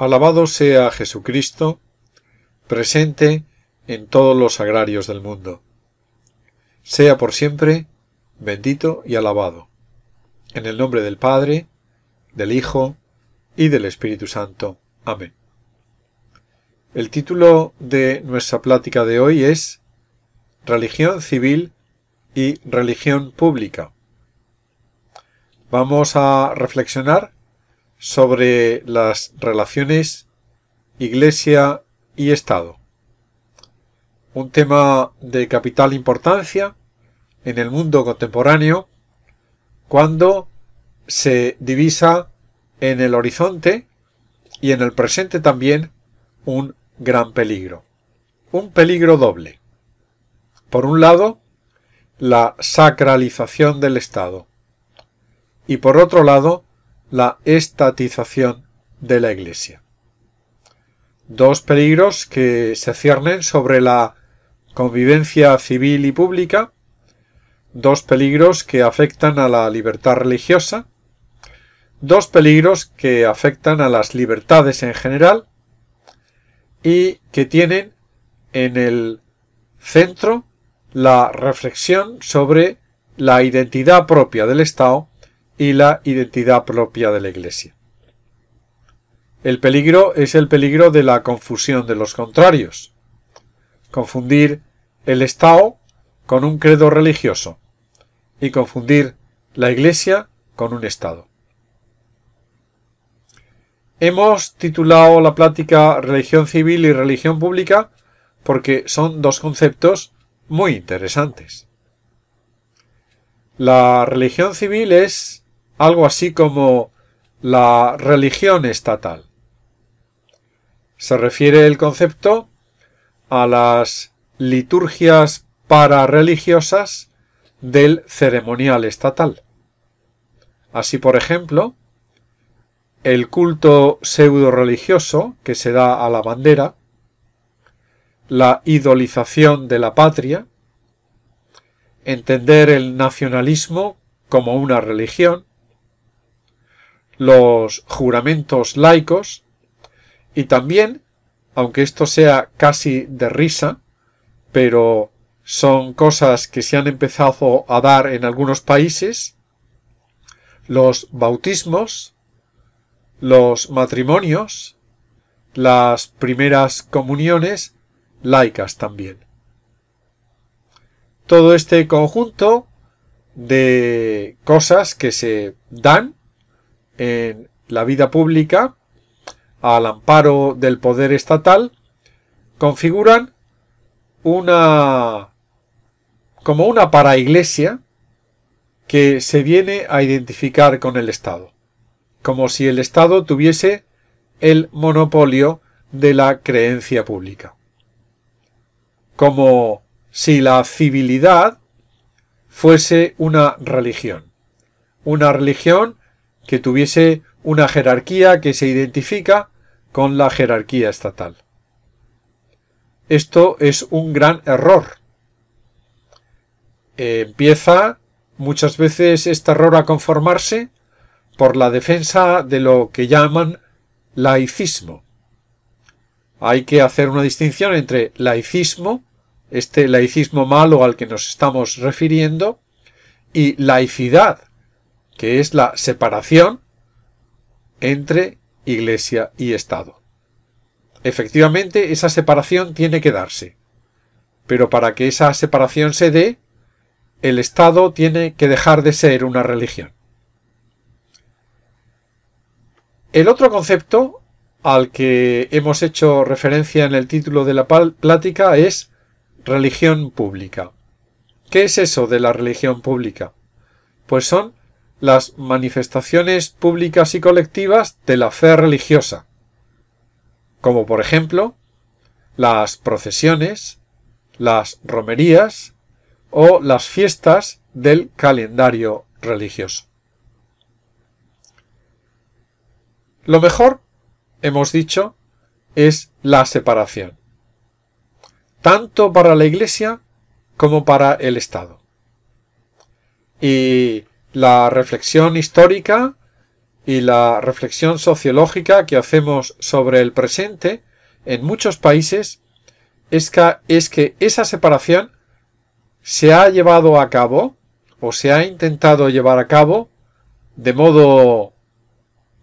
Alabado sea Jesucristo, presente en todos los agrarios del mundo. Sea por siempre bendito y alabado. En el nombre del Padre, del Hijo y del Espíritu Santo. Amén. El título de nuestra plática de hoy es Religión civil y religión pública. Vamos a reflexionar sobre las relaciones Iglesia y Estado. Un tema de capital importancia en el mundo contemporáneo cuando se divisa en el horizonte y en el presente también un gran peligro. Un peligro doble. Por un lado, la sacralización del Estado. Y por otro lado, la estatización de la Iglesia. Dos peligros que se ciernen sobre la convivencia civil y pública, dos peligros que afectan a la libertad religiosa, dos peligros que afectan a las libertades en general y que tienen en el centro la reflexión sobre la identidad propia del Estado y la identidad propia de la Iglesia. El peligro es el peligro de la confusión de los contrarios. Confundir el Estado con un credo religioso y confundir la Iglesia con un Estado. Hemos titulado la plática Religión civil y religión pública porque son dos conceptos muy interesantes. La religión civil es algo así como la religión estatal. Se refiere el concepto a las liturgias parareligiosas del ceremonial estatal. Así, por ejemplo, el culto pseudo religioso que se da a la bandera, la idolización de la patria, entender el nacionalismo como una religión, los juramentos laicos y también, aunque esto sea casi de risa, pero son cosas que se han empezado a dar en algunos países, los bautismos, los matrimonios, las primeras comuniones laicas también. Todo este conjunto de cosas que se dan en la vida pública al amparo del poder estatal configuran una como una paraiglesia que se viene a identificar con el Estado, como si el Estado tuviese el monopolio de la creencia pública, como si la civilidad fuese una religión, una religión que tuviese una jerarquía que se identifica con la jerarquía estatal. Esto es un gran error. empieza muchas veces este error a conformarse por la defensa de lo que llaman laicismo. Hay que hacer una distinción entre laicismo, este laicismo malo al que nos estamos refiriendo, y laicidad, que es la separación entre Iglesia y Estado. Efectivamente, esa separación tiene que darse. Pero para que esa separación se dé, el Estado tiene que dejar de ser una religión. El otro concepto al que hemos hecho referencia en el título de la plática es religión pública. ¿Qué es eso de la religión pública? Pues son las manifestaciones públicas y colectivas de la fe religiosa, como por ejemplo las procesiones, las romerías o las fiestas del calendario religioso. Lo mejor, hemos dicho, es la separación, tanto para la Iglesia como para el Estado. Y la reflexión histórica y la reflexión sociológica que hacemos sobre el presente en muchos países es que, es que esa separación se ha llevado a cabo o se ha intentado llevar a cabo de modo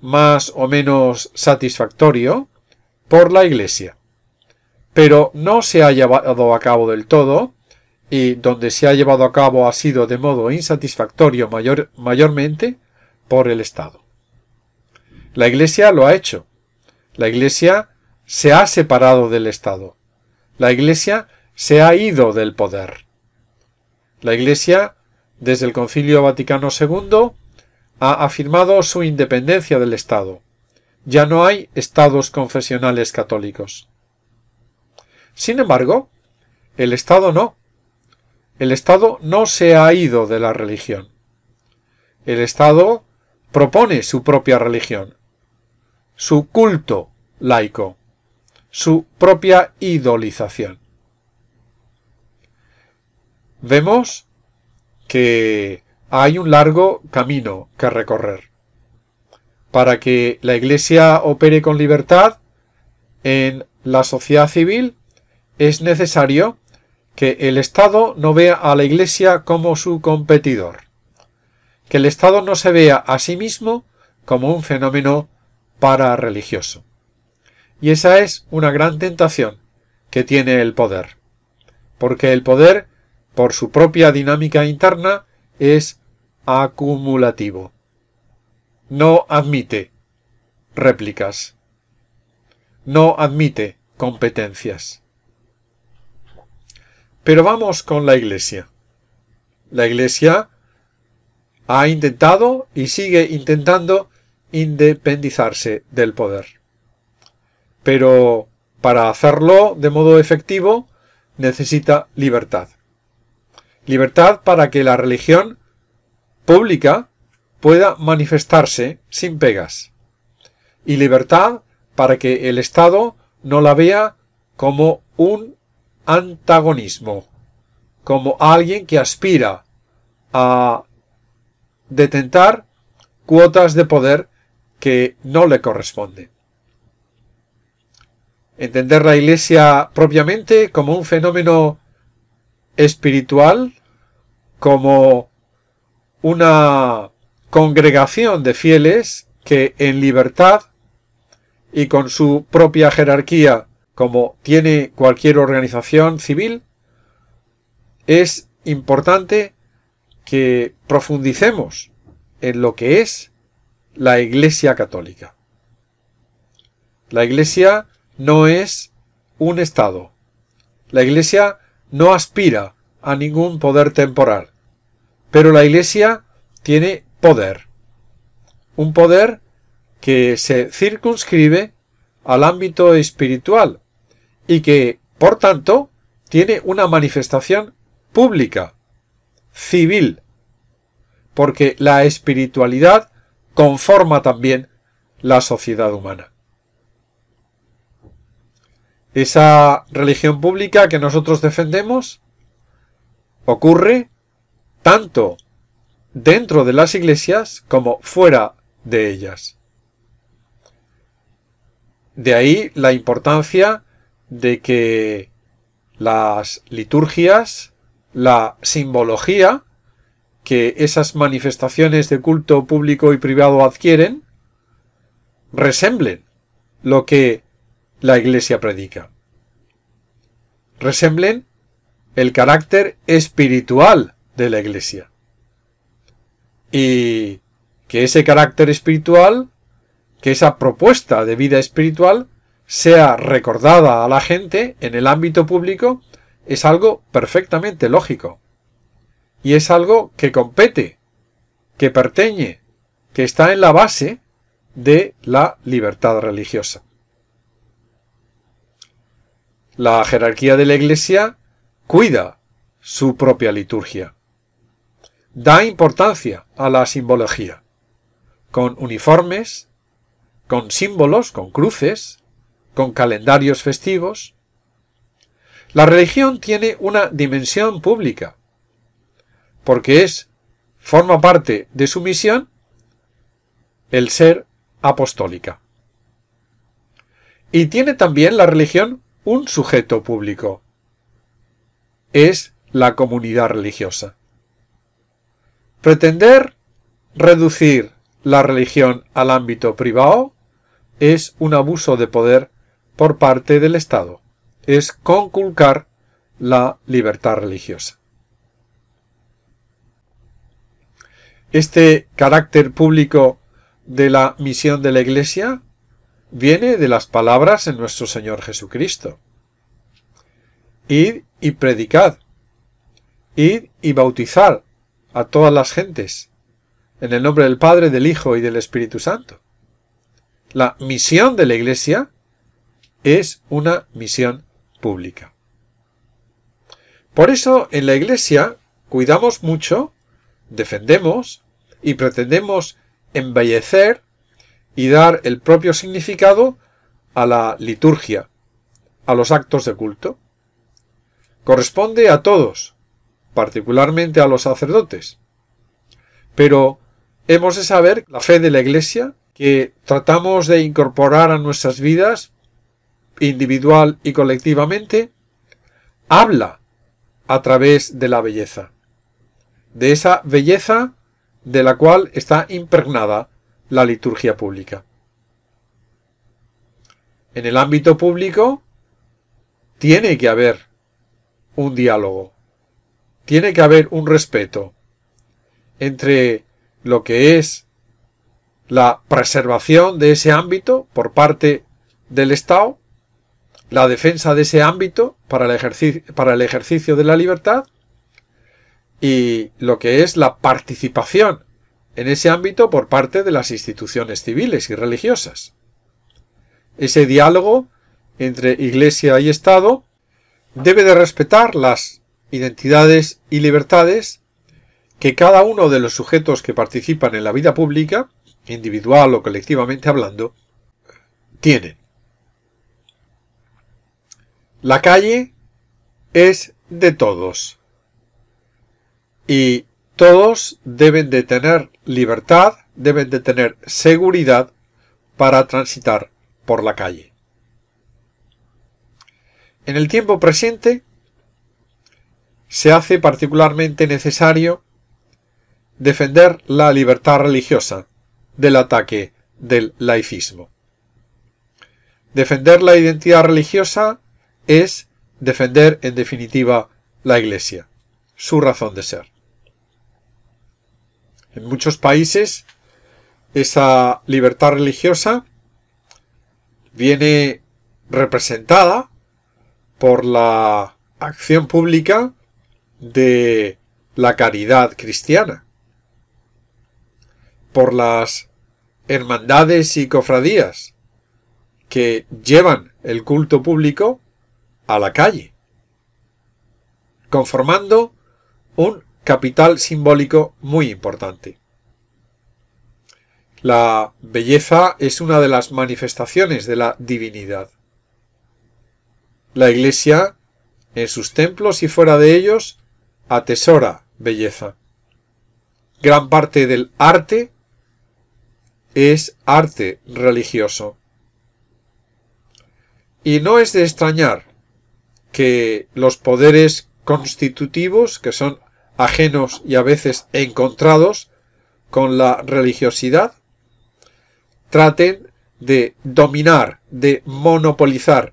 más o menos satisfactorio por la Iglesia. Pero no se ha llevado a cabo del todo, y donde se ha llevado a cabo ha sido de modo insatisfactorio mayor, mayormente por el Estado. La Iglesia lo ha hecho. La Iglesia se ha separado del Estado. La Iglesia se ha ido del poder. La Iglesia, desde el Concilio Vaticano II, ha afirmado su independencia del Estado. Ya no hay estados confesionales católicos. Sin embargo, el Estado no. El Estado no se ha ido de la religión. El Estado propone su propia religión, su culto laico, su propia idolización. Vemos que hay un largo camino que recorrer. Para que la Iglesia opere con libertad en la sociedad civil es necesario que el Estado no vea a la Iglesia como su competidor, que el Estado no se vea a sí mismo como un fenómeno parareligioso. Y esa es una gran tentación que tiene el poder, porque el poder, por su propia dinámica interna, es acumulativo. No admite réplicas. No admite competencias. Pero vamos con la Iglesia. La Iglesia ha intentado y sigue intentando independizarse del poder. Pero para hacerlo de modo efectivo necesita libertad. Libertad para que la religión pública pueda manifestarse sin pegas. Y libertad para que el Estado no la vea como un antagonismo, como alguien que aspira a detentar cuotas de poder que no le corresponden. Entender la Iglesia propiamente como un fenómeno espiritual, como una congregación de fieles que en libertad y con su propia jerarquía como tiene cualquier organización civil, es importante que profundicemos en lo que es la Iglesia Católica. La Iglesia no es un Estado. La Iglesia no aspira a ningún poder temporal. Pero la Iglesia tiene poder. Un poder que se circunscribe al ámbito espiritual y que, por tanto, tiene una manifestación pública, civil, porque la espiritualidad conforma también la sociedad humana. Esa religión pública que nosotros defendemos ocurre tanto dentro de las iglesias como fuera de ellas. De ahí la importancia de que las liturgias, la simbología, que esas manifestaciones de culto público y privado adquieren, resemblen lo que la Iglesia predica. Resemblen el carácter espiritual de la Iglesia. Y que ese carácter espiritual, que esa propuesta de vida espiritual, sea recordada a la gente en el ámbito público es algo perfectamente lógico. Y es algo que compete, que perteñe, que está en la base de la libertad religiosa. La jerarquía de la Iglesia cuida su propia liturgia. Da importancia a la simbología, con uniformes, con símbolos, con cruces, con calendarios festivos. La religión tiene una dimensión pública, porque es, forma parte de su misión, el ser apostólica. Y tiene también la religión un sujeto público. Es la comunidad religiosa. Pretender reducir la religión al ámbito privado es un abuso de poder por parte del Estado. Es conculcar la libertad religiosa. Este carácter público de la misión de la Iglesia viene de las palabras en nuestro Señor Jesucristo. Id y predicad. Id y bautizar a todas las gentes en el nombre del Padre, del Hijo y del Espíritu Santo. La misión de la Iglesia es una misión pública. Por eso en la Iglesia cuidamos mucho, defendemos y pretendemos embellecer y dar el propio significado a la liturgia, a los actos de culto. Corresponde a todos, particularmente a los sacerdotes. Pero hemos de saber la fe de la Iglesia que tratamos de incorporar a nuestras vidas, individual y colectivamente, habla a través de la belleza. De esa belleza de la cual está impregnada la liturgia pública. En el ámbito público tiene que haber un diálogo, tiene que haber un respeto entre lo que es la preservación de ese ámbito por parte del Estado, la defensa de ese ámbito para el, ejercicio, para el ejercicio de la libertad y lo que es la participación en ese ámbito por parte de las instituciones civiles y religiosas. Ese diálogo entre Iglesia y Estado debe de respetar las identidades y libertades que cada uno de los sujetos que participan en la vida pública, individual o colectivamente hablando, tienen. La calle es de todos. Y todos deben de tener libertad, deben de tener seguridad para transitar por la calle. En el tiempo presente se hace particularmente necesario defender la libertad religiosa del ataque del laicismo. Defender la identidad religiosa es defender en definitiva la Iglesia, su razón de ser. En muchos países esa libertad religiosa viene representada por la acción pública de la caridad cristiana, por las hermandades y cofradías que llevan el culto público a la calle, conformando un capital simbólico muy importante. La belleza es una de las manifestaciones de la divinidad. La Iglesia, en sus templos y fuera de ellos, atesora belleza. Gran parte del arte es arte religioso. Y no es de extrañar que los poderes constitutivos, que son ajenos y a veces encontrados con la religiosidad, traten de dominar, de monopolizar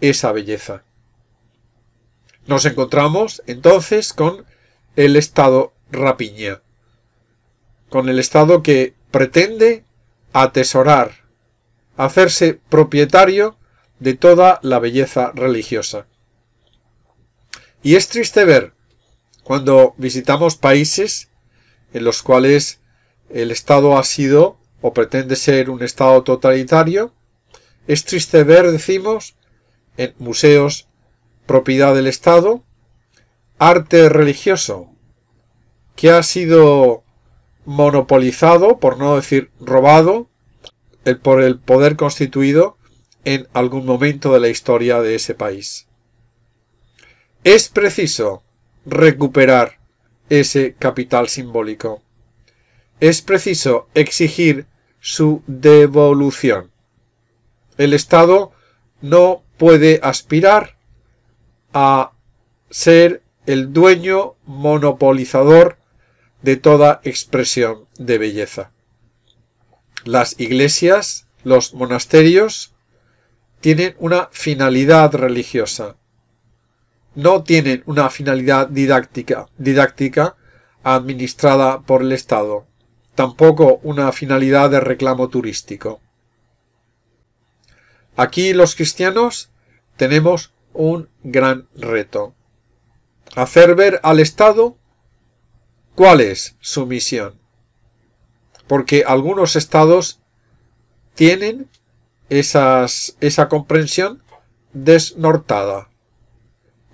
esa belleza. Nos encontramos entonces con el Estado rapiña, con el Estado que pretende atesorar, hacerse propietario de toda la belleza religiosa. Y es triste ver cuando visitamos países en los cuales el Estado ha sido o pretende ser un Estado totalitario, es triste ver, decimos, en museos propiedad del Estado, arte religioso que ha sido monopolizado, por no decir robado, por el poder constituido en algún momento de la historia de ese país. Es preciso recuperar ese capital simbólico. Es preciso exigir su devolución. El Estado no puede aspirar a ser el dueño monopolizador de toda expresión de belleza. Las iglesias, los monasterios, tienen una finalidad religiosa. No tienen una finalidad didáctica, administrada por el Estado. Tampoco una finalidad de reclamo turístico. Aquí los cristianos tenemos un gran reto. Hacer ver al Estado cuál es su misión. Porque algunos estados tienen esa comprensión desnortada.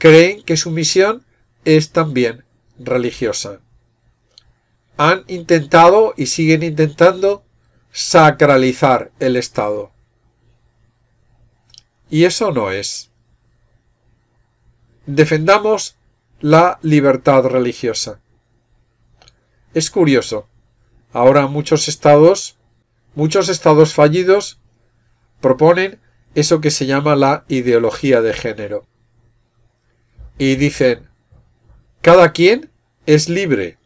Creen que su misión es también religiosa. Han intentado y siguen intentando sacralizar el Estado. Y eso no es. Defendamos la libertad religiosa. Es curioso. Ahora muchos estados, muchos estados fallidos, proponen eso que se llama la ideología de género. Y dicen, cada quien es libre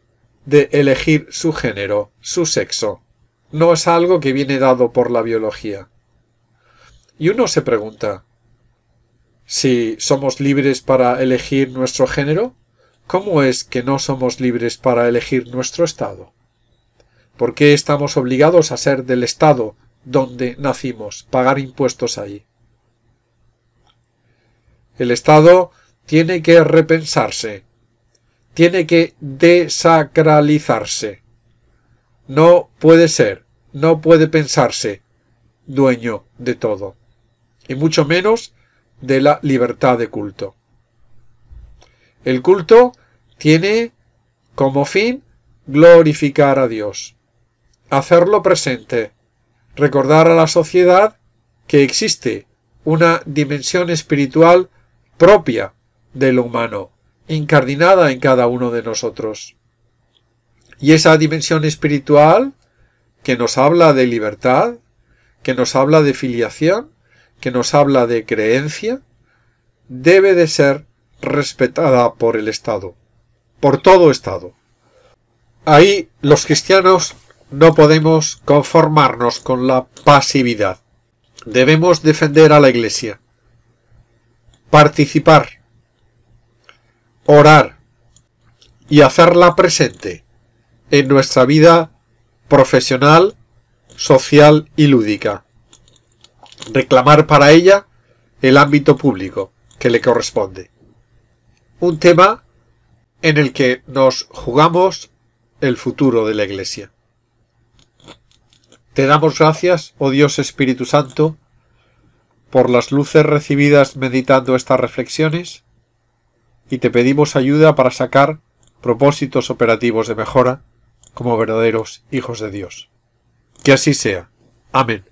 de elegir su género, su sexo. No es algo que viene dado por la biología. Y uno se pregunta, si somos libres para elegir nuestro género, ¿cómo es que no somos libres para elegir nuestro estado? ¿Por qué estamos obligados a ser del estado donde nacimos, pagar impuestos ahí? El estado tiene que repensarse, tiene que desacralizarse. No puede ser, no puede pensarse dueño de todo y mucho menos de la libertad de culto. El culto tiene como fin glorificar a Dios, hacerlo presente, recordar a la sociedad que existe una dimensión espiritual propia de lo humano, incardinada en cada uno de nosotros. Y esa dimensión espiritual que nos habla de libertad, que nos habla de filiación, que nos habla de creencia debe de ser respetada por el Estado, por todo Estado. Ahí los cristianos no podemos conformarnos con la pasividad. Debemos defender a la Iglesia, participar, orar y hacerla presente en nuestra vida profesional, social y lúdica reclamar para ella el ámbito público que le corresponde. Un tema en el que nos jugamos el futuro de la Iglesia. Te damos gracias, oh Dios Espíritu Santo, por las luces recibidas meditando estas reflexiones, y te pedimos ayuda para sacar propósitos operativos de mejora como verdaderos hijos de Dios. Que así sea. Amén.